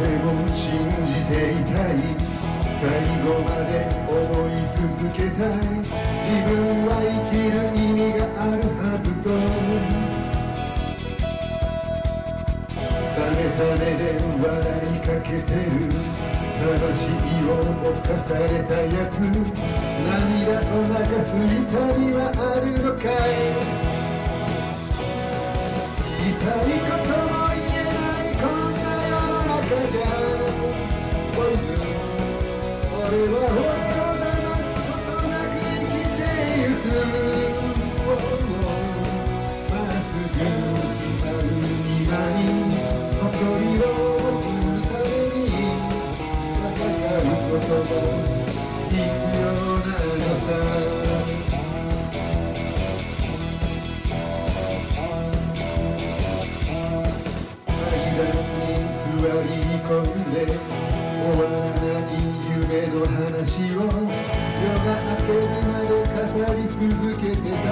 でも信じていたい。最後まで思い続けたい。自分は生きる意味があるはずと。冷めた目で笑いかけてる。魂を犯されたやつ涙を流す痛みはあるのかい。言いたいことも込んで終わらない夢の話を夜が明けるまで語り続けてた。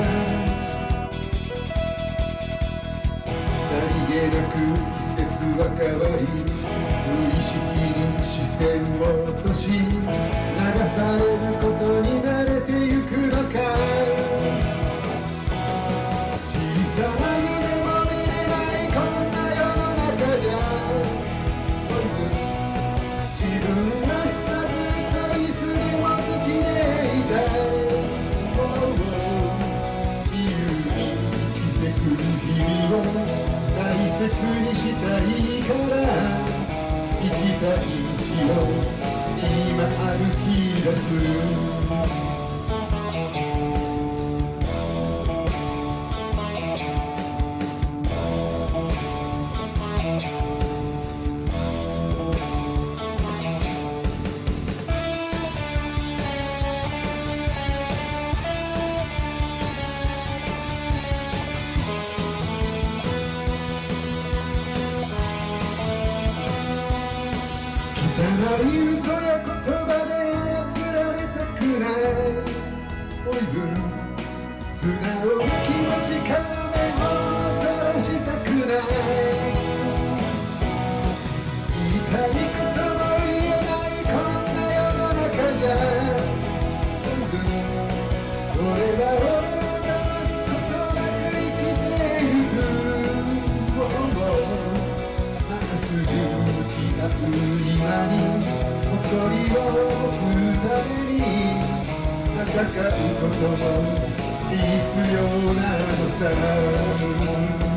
さりげなく季節は変わり無意識に視線を落とし流されることにしたいから生きたい道を今歩き出す汚い戦うことも必要なのさ。